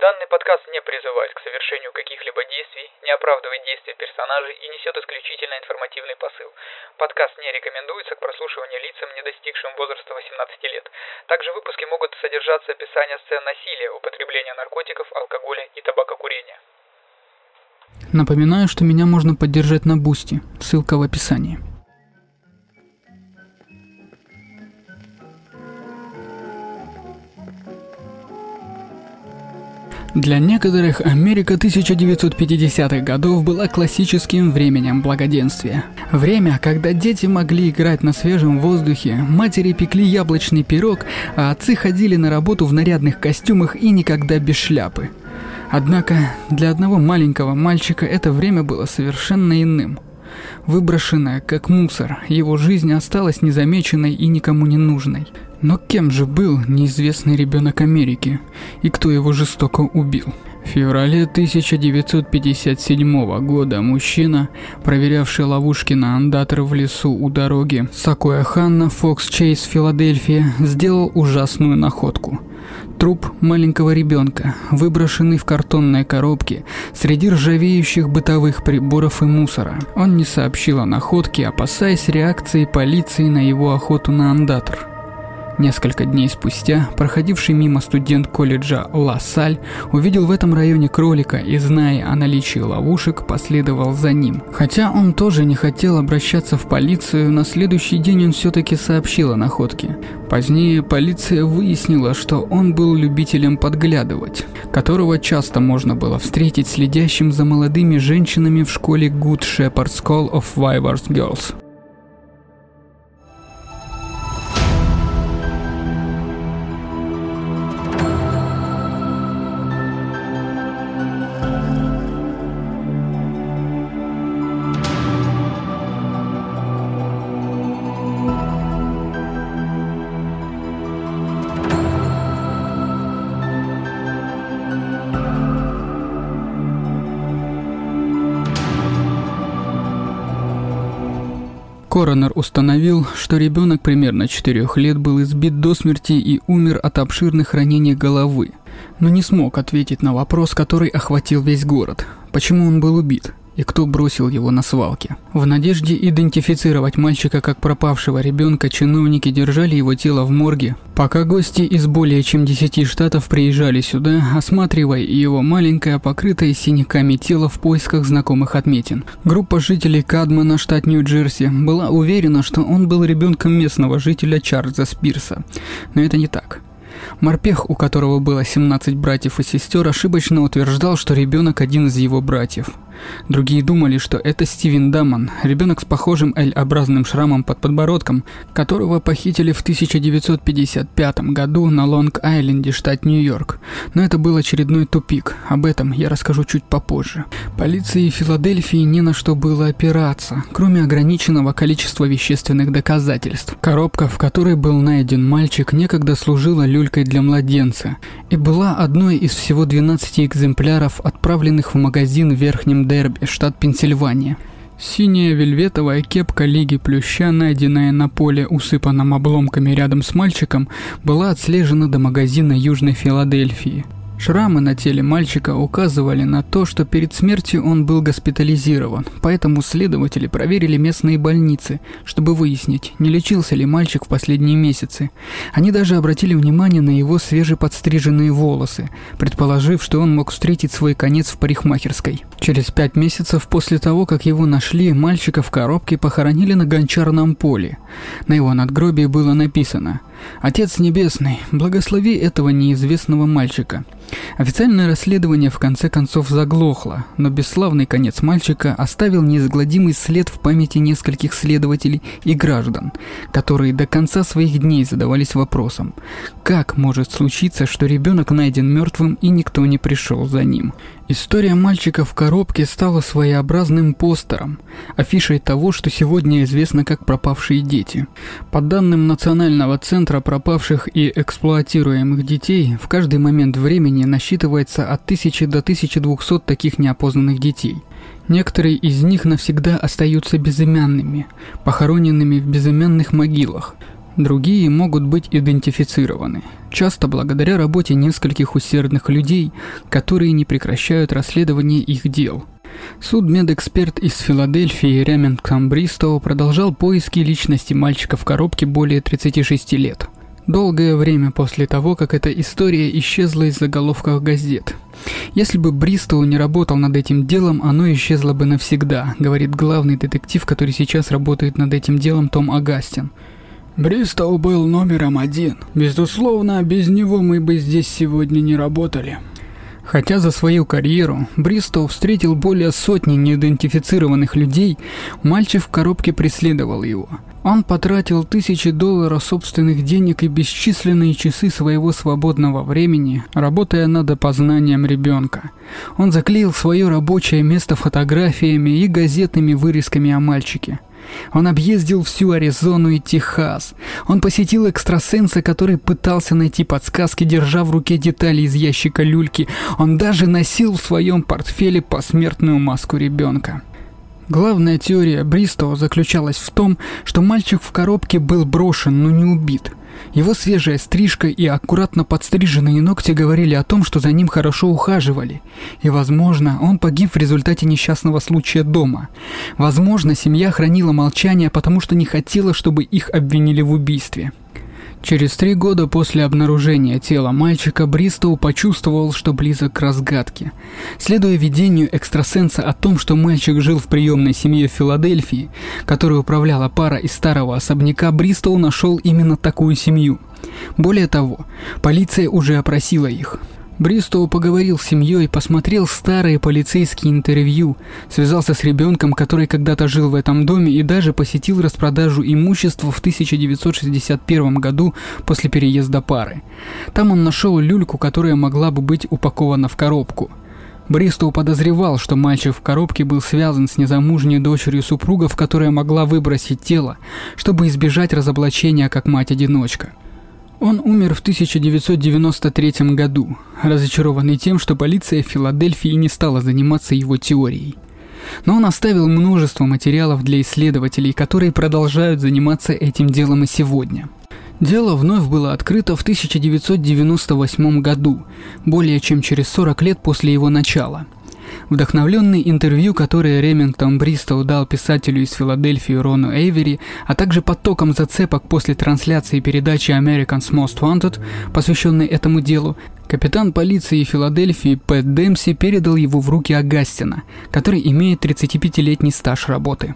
Данный подкаст не призывает к совершению каких-либо действий, не оправдывает действия персонажей и несет исключительно информативный посыл. Подкаст не рекомендуется к прослушиванию лицам, не достигшим возраста 18 лет. Также в выпуске могут содержаться описания сцен насилия, употребления наркотиков, алкоголя и табакокурения. Напоминаю, что меня можно поддержать на Boosty, ссылка в описании. Для некоторых Америка 1950-х годов была классическим временем благоденствия. Время, когда дети могли играть на свежем воздухе, матери пекли яблочный пирог, а отцы ходили на работу в нарядных костюмах и никогда без шляпы. Однако для одного маленького мальчика это время было совершенно иным. Выброшенная как мусор, его жизнь осталась незамеченной и никому не нужной. Но кем же был неизвестный ребенок Америки? И кто его жестоко убил? В феврале 1957 года мужчина, проверявший ловушки на андатор в лесу у дороги Сакоя Ханна, Фокс Чейз, Филадельфия, сделал ужасную находку. Труп маленького ребенка, выброшенный в картонной коробке среди ржавеющих бытовых приборов и мусора. Он не сообщил о находке, опасаясь реакции полиции на его охоту на андатор. Несколько дней спустя, проходивший мимо студент колледжа Ла Саль увидел в этом районе кролика и, зная о наличии ловушек, последовал за ним. Хотя он тоже не хотел обращаться в полицию, на следующий день он все-таки сообщил о находке. Позднее полиция выяснила, что он был любителем подглядывать, которого часто можно было встретить следящим за молодыми женщинами в школе Good Shepherd School of Wyvers Girls. Коронер установил, что ребенок примерно 4 лет был избит до смерти и умер от обширных ранений головы, но не смог ответить на вопрос, который охватил весь город. Почему он был убит? И кто бросил его на свалке. В надежде идентифицировать мальчика как пропавшего ребенка, чиновники держали его тело в морге, пока гости из более чем 10 штатов приезжали сюда, осматривая его маленькое, покрытое синяками тело в поисках знакомых отметин. Группа жителей Кадмана, штат Нью-Джерси, была уверена, что он был ребенком местного жителя Чарльза Спирса. Но это не так. Морпех, у которого было 17 братьев и сестер, ошибочно утверждал, что ребенок один из его братьев. Другие думали, что это Стивен Дамон, ребенок с похожим L-образным шрамом под подбородком, которого похитили в 1955 году на Лонг-Айленде, штат Нью-Йорк. Но это был очередной тупик, об этом я расскажу чуть попозже. Полиции Филадельфии не на что было опираться, кроме ограниченного количества вещественных доказательств. Коробка, в которой был найден мальчик, некогда служила люлькой для младенца и была одной из всего 12 экземпляров, отправленных в магазин в Верхнем Дерби, штат Пенсильвания. Синяя вельветовая кепка Лиги Плюща, найденная на поле, усыпанном обломками рядом с мальчиком, была отслежена до магазина Южной Филадельфии. Шрамы на теле мальчика указывали на то, что перед смертью он был госпитализирован, поэтому следователи проверили местные больницы, чтобы выяснить, не лечился ли мальчик в последние месяцы. Они даже обратили внимание на его свежеподстриженные волосы, предположив, что он мог встретить свой конец в парикмахерской. Через пять месяцев после того, как его нашли, мальчика в коробке похоронили на гончарном поле. На его надгробии было написано «Отец Небесный, благослови этого неизвестного мальчика». Официальное расследование в конце концов заглохло, но бесславный конец мальчика оставил неизгладимый след в памяти нескольких следователей и граждан, которые до конца своих дней задавались вопросом, как может случиться, что ребенок найден мертвым и никто не пришел за ним. История мальчика в коробке стала своеобразным постером, афишей того, что сегодня известно как пропавшие дети. По данным Национального центра пропавших и эксплуатируемых детей, в каждый момент времени насчитывается от 1000 до 1200 таких неопознанных детей. Некоторые из них навсегда остаются безымянными, похороненными в безымянных могилах. Другие могут быть идентифицированы, часто благодаря работе нескольких усердных людей, которые не прекращают расследование их дел. Судмедэксперт из Филадельфии Ремингтон Бристоу продолжал поиски личности мальчика в коробке более 36 лет. Долгое время после того, как эта история исчезла из заголовков газет. Если бы Бристоу не работал над этим делом, оно исчезло бы навсегда, говорит главный детектив, который сейчас работает над этим делом Том Агастин. Бристоу был номером один. Безусловно, без него мы бы здесь сегодня не работали. Хотя за свою карьеру Бристоу встретил более сотни неидентифицированных людей, мальчик в коробке преследовал его. Он потратил тысячи долларов собственных денег и бесчисленные часы своего свободного времени, работая над опознанием ребенка. Он заклеил свое рабочее место фотографиями и газетными вырезками о мальчике. Он объездил всю Аризону и Техас. Он посетил экстрасенса, который пытался найти подсказки, держа в руке детали из ящика люльки. Он даже носил в своем портфеле посмертную маску ребенка. Главная теория Бристоу заключалась в том, что мальчик в коробке был брошен, но не убит – его свежая стрижка и аккуратно подстриженные ногти говорили о том, что за ним хорошо ухаживали. И, возможно, он погиб в результате несчастного случая дома. Возможно, семья хранила молчание, потому что не хотела, чтобы их обвинили в убийстве. Через три года после обнаружения тела мальчика Бристоу почувствовал, что близок к разгадке. Следуя видению экстрасенса о том, что мальчик жил в приемной семье в Филадельфии, которой управляла пара из старого особняка, Бристоу нашел именно такую семью. Более того, полиция уже опросила их. Бристоу поговорил с семьей, посмотрел старые полицейские интервью, связался с ребенком, который когда-то жил в этом доме и даже посетил распродажу имущества в 1961 году после переезда пары. Там он нашел люльку, которая могла бы быть упакована в коробку. Бристоу подозревал, что мальчик в коробке был связан с незамужней дочерью супругов, которая могла выбросить тело, чтобы избежать разоблачения как мать-одиночка. Он умер в 1993 году, разочарованный тем, что полиция Филадельфии не стала заниматься его теорией. Но он оставил множество материалов для исследователей, которые продолжают заниматься этим делом и сегодня. Дело вновь было открыто в 1998 году, более чем через 40 лет после его начала – Вдохновленный интервью, которое Ремингтон Бристоу дал писателю из Филадельфии Рону Эйвери, а также потоком зацепок после трансляции передачи American's Most Wanted, посвященной этому делу, капитан полиции Филадельфии Пэт Демси передал его в руки Агастина, который имеет 35-летний стаж работы.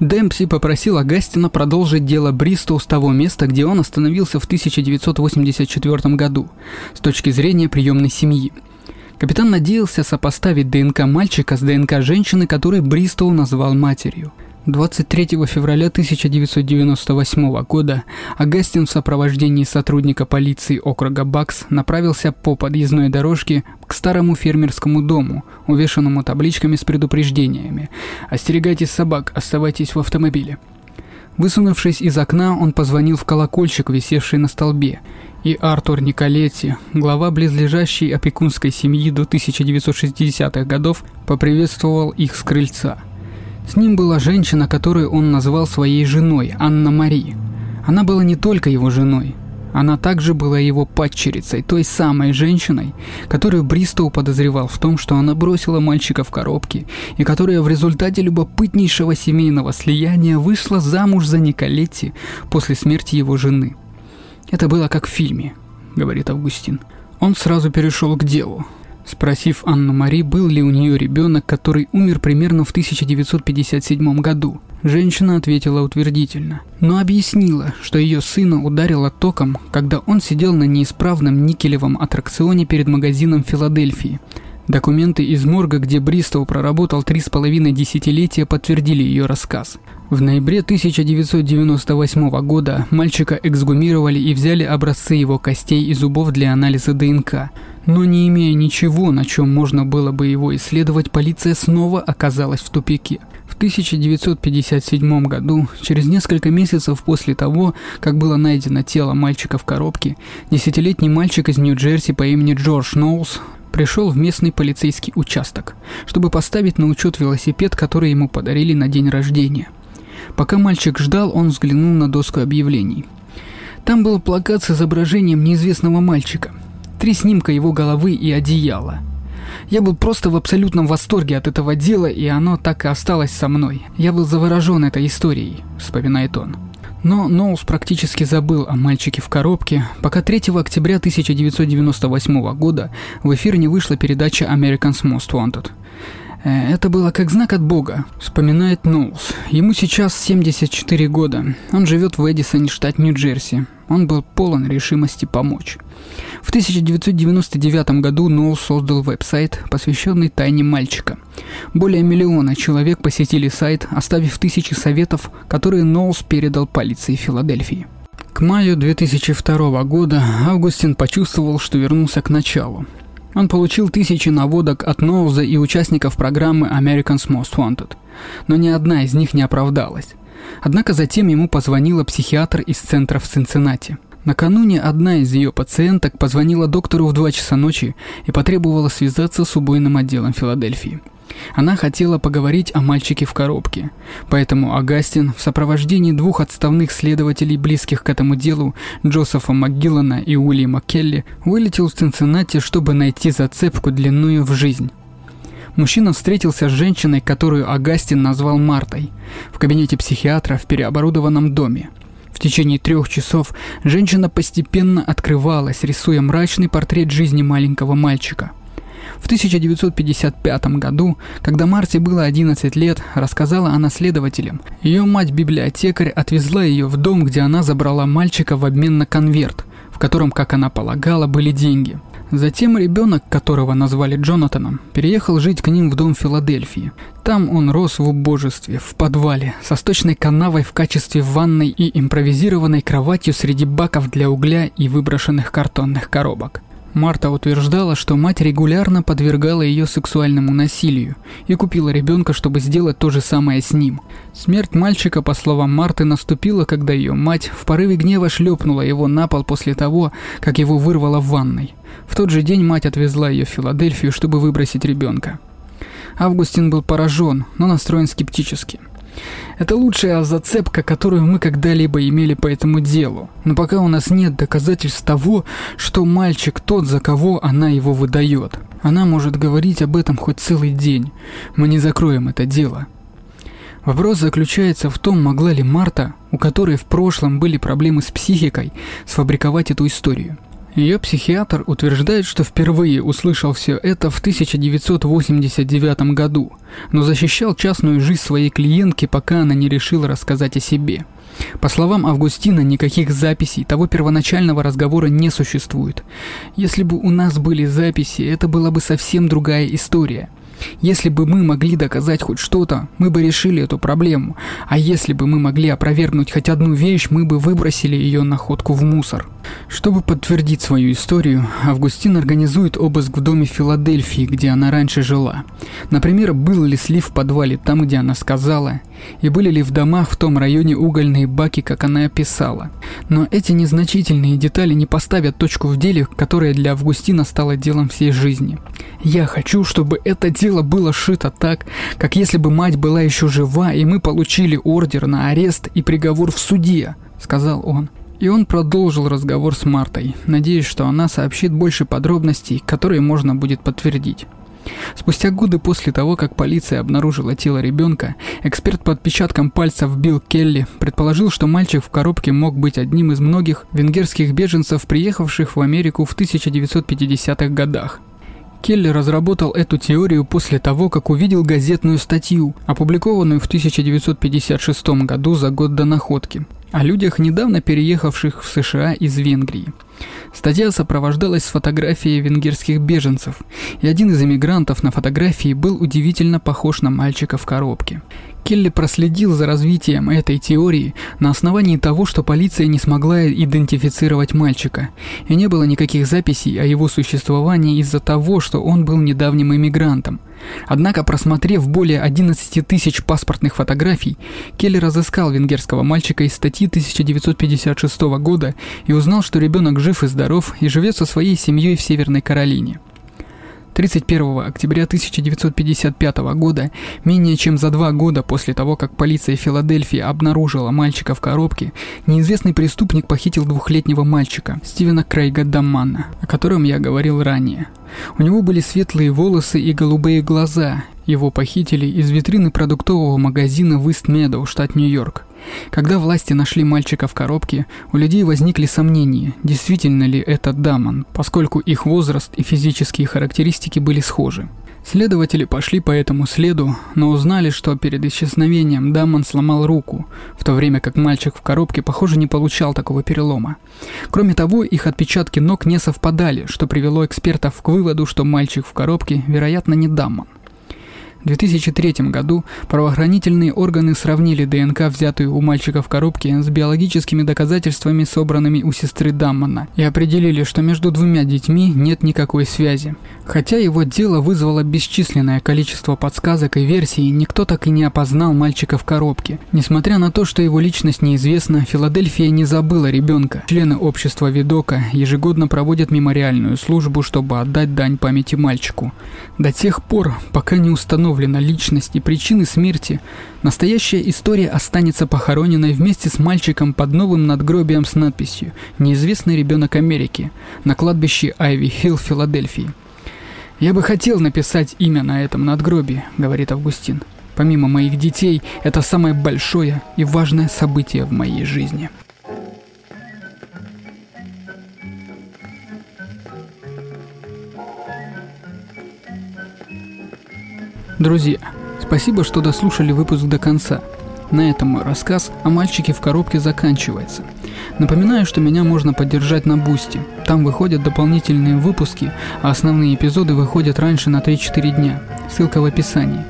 Демпси попросил Агастина продолжить дело Бристоу с того места, где он остановился в 1984 году, с точки зрения приемной семьи – Капитан надеялся сопоставить ДНК мальчика с ДНК женщины, которую Бристоу назвал матерью. 23 февраля 1998 года Агастин в сопровождении сотрудника полиции округа Бакс направился по подъездной дорожке к старому фермерскому дому, увешанному табличками с предупреждениями «Остерегайтесь собак, оставайтесь в автомобиле». Высунувшись из окна, он позвонил в колокольчик, висевший на столбе, и Артур Николетти, глава близлежащей опекунской семьи до 1960-х годов, поприветствовал их с крыльца. С ним была женщина, которую он назвал своей женой, Анна Мари. Она была не только его женой, она также была его падчерицей, той самой женщиной, которую Бристоу подозревал в том, что она бросила мальчика в коробке, и которая в результате любопытнейшего семейного слияния вышла замуж за Николетти после смерти его жены. Это было как в фильме, говорит Августин. Он сразу перешел к делу. Спросив Анну Мари, был ли у нее ребенок, который умер примерно в 1957 году, женщина ответила утвердительно, но объяснила, что ее сына ударило током, когда он сидел на неисправном никелевом аттракционе перед магазином Филадельфии. Документы из морга, где Бристоу проработал три с половиной десятилетия, подтвердили ее рассказ. В ноябре 1998 года мальчика эксгумировали и взяли образцы его костей и зубов для анализа ДНК. Но не имея ничего, на чем можно было бы его исследовать, полиция снова оказалась в тупике. В 1957 году, через несколько месяцев после того, как было найдено тело мальчика в коробке, десятилетний мальчик из Нью-Джерси по имени Джордж Ноулс пришел в местный полицейский участок, чтобы поставить на учет велосипед, который ему подарили на день рождения – Пока мальчик ждал, он взглянул на доску объявлений. Там был плакат с изображением неизвестного мальчика. Три снимка его головы и одеяла. Я был просто в абсолютном восторге от этого дела, и оно так и осталось со мной. Я был заворожен этой историей, вспоминает он. Но Ноус практически забыл о мальчике в коробке, пока 3 октября 1998 года в эфир не вышла передача American's Most Wanted. Э, это было как знак от Бога, вспоминает Ноулс. Ему сейчас 74 года. Он живет в Эдисоне, штат Нью-Джерси. Он был полон решимости помочь. В 1999 году Ноул создал веб-сайт, посвященный тайне мальчика. Более миллиона человек посетили сайт, оставив тысячи советов, которые Ноулс передал полиции Филадельфии. К маю 2002 года Августин почувствовал, что вернулся к началу. Он получил тысячи наводок от Ноуза и участников программы American's Most Wanted, но ни одна из них не оправдалась. Однако затем ему позвонила психиатр из центра в Цинциннати. Накануне одна из ее пациенток позвонила доктору в 2 часа ночи и потребовала связаться с убойным отделом Филадельфии. Она хотела поговорить о мальчике в коробке, поэтому Агастин в сопровождении двух отставных следователей, близких к этому делу, Джозефа МакГиллана и Уильяма Келли, вылетел в Цинциннати, чтобы найти зацепку длинную в жизнь. Мужчина встретился с женщиной, которую Агастин назвал Мартой, в кабинете психиатра в переоборудованном доме. В течение трех часов женщина постепенно открывалась, рисуя мрачный портрет жизни маленького мальчика – в 1955 году, когда Марте было 11 лет, рассказала она следователям. Ее мать-библиотекарь отвезла ее в дом, где она забрала мальчика в обмен на конверт, в котором, как она полагала, были деньги. Затем ребенок, которого назвали Джонатаном, переехал жить к ним в дом Филадельфии. Там он рос в убожестве, в подвале, со сточной канавой в качестве ванной и импровизированной кроватью среди баков для угля и выброшенных картонных коробок. Марта утверждала, что мать регулярно подвергала ее сексуальному насилию и купила ребенка, чтобы сделать то же самое с ним. Смерть мальчика, по словам Марты, наступила, когда ее мать в порыве гнева шлепнула его на пол после того, как его вырвало в ванной. В тот же день мать отвезла ее в Филадельфию, чтобы выбросить ребенка. Августин был поражен, но настроен скептически – это лучшая зацепка, которую мы когда-либо имели по этому делу. Но пока у нас нет доказательств того, что мальчик тот, за кого она его выдает. Она может говорить об этом хоть целый день. Мы не закроем это дело. Вопрос заключается в том, могла ли Марта, у которой в прошлом были проблемы с психикой, сфабриковать эту историю. Ее психиатр утверждает, что впервые услышал все это в 1989 году, но защищал частную жизнь своей клиентки, пока она не решила рассказать о себе. По словам Августина, никаких записей того первоначального разговора не существует. Если бы у нас были записи, это была бы совсем другая история – если бы мы могли доказать хоть что-то, мы бы решили эту проблему, а если бы мы могли опровергнуть хоть одну вещь, мы бы выбросили ее находку в мусор. Чтобы подтвердить свою историю, Августин организует обыск в доме Филадельфии, где она раньше жила. Например, был ли слив в подвале там, где она сказала, и были ли в домах в том районе угольные баки, как она описала. Но эти незначительные детали не поставят точку в деле, которая для Августина стала делом всей жизни. Я хочу, чтобы это дело было шито так, как если бы мать была еще жива, и мы получили ордер на арест и приговор в суде, сказал он. И он продолжил разговор с Мартой, надеясь, что она сообщит больше подробностей, которые можно будет подтвердить. Спустя годы после того, как полиция обнаружила тело ребенка, эксперт по отпечаткам пальцев Билл Келли предположил, что мальчик в коробке мог быть одним из многих венгерских беженцев, приехавших в Америку в 1950-х годах. Келли разработал эту теорию после того, как увидел газетную статью, опубликованную в 1956 году за год до находки, о людях, недавно переехавших в США из Венгрии. Статья сопровождалась с фотографией венгерских беженцев, и один из эмигрантов на фотографии был удивительно похож на мальчика в коробке. Келли проследил за развитием этой теории на основании того, что полиция не смогла идентифицировать мальчика, и не было никаких записей о его существовании из-за того, что он был недавним иммигрантом. Однако, просмотрев более 11 тысяч паспортных фотографий, Келли разыскал венгерского мальчика из статьи 1956 года и узнал, что ребенок жив и здоров и живет со своей семьей в Северной Каролине. 31 октября 1955 года, менее чем за два года после того, как полиция Филадельфии обнаружила мальчика в коробке, неизвестный преступник похитил двухлетнего мальчика, Стивена Крейга Даммана, о котором я говорил ранее. У него были светлые волосы и голубые глаза. Его похитили из витрины продуктового магазина в Ист-Медоу, штат Нью-Йорк. Когда власти нашли мальчика в коробке, у людей возникли сомнения, действительно ли это Дамон, поскольку их возраст и физические характеристики были схожи. Следователи пошли по этому следу, но узнали, что перед исчезновением Дамон сломал руку, в то время как мальчик в коробке, похоже, не получал такого перелома. Кроме того, их отпечатки ног не совпадали, что привело экспертов к выводу, что мальчик в коробке, вероятно, не Дамон. В 2003 году правоохранительные органы сравнили ДНК, взятую у мальчика в коробке, с биологическими доказательствами, собранными у сестры Даммана, и определили, что между двумя детьми нет никакой связи. Хотя его дело вызвало бесчисленное количество подсказок и версий, никто так и не опознал мальчика в коробке. Несмотря на то, что его личность неизвестна, Филадельфия не забыла ребенка. Члены общества Видока ежегодно проводят мемориальную службу, чтобы отдать дань памяти мальчику. До тех пор, пока не установлена личность и причины смерти, настоящая история останется похороненной вместе с мальчиком под новым надгробием с надписью «Неизвестный ребенок Америки» на кладбище Айви Хилл, Филадельфии. «Я бы хотел написать имя на этом надгробии», — говорит Августин. «Помимо моих детей, это самое большое и важное событие в моей жизни». Друзья, спасибо, что дослушали выпуск до конца. На этом мой рассказ о мальчике в коробке заканчивается. Напоминаю, что меня можно поддержать на Boosty. Там выходят дополнительные выпуски, а основные эпизоды выходят раньше на 3-4 дня. Ссылка в описании.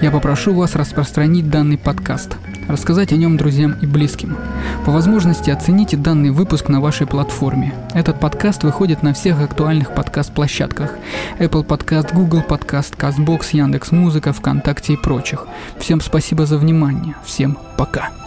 Я попрошу вас распространить данный подкаст, рассказать о нем друзьям и близким. По возможности оцените данный выпуск на вашей платформе. Этот подкаст выходит на всех актуальных подкаст-площадках. Apple Podcast, Google Podcast, CastBox, Яндекс.Музыка, ВКонтакте и прочих. Всем спасибо за внимание. Всем пока.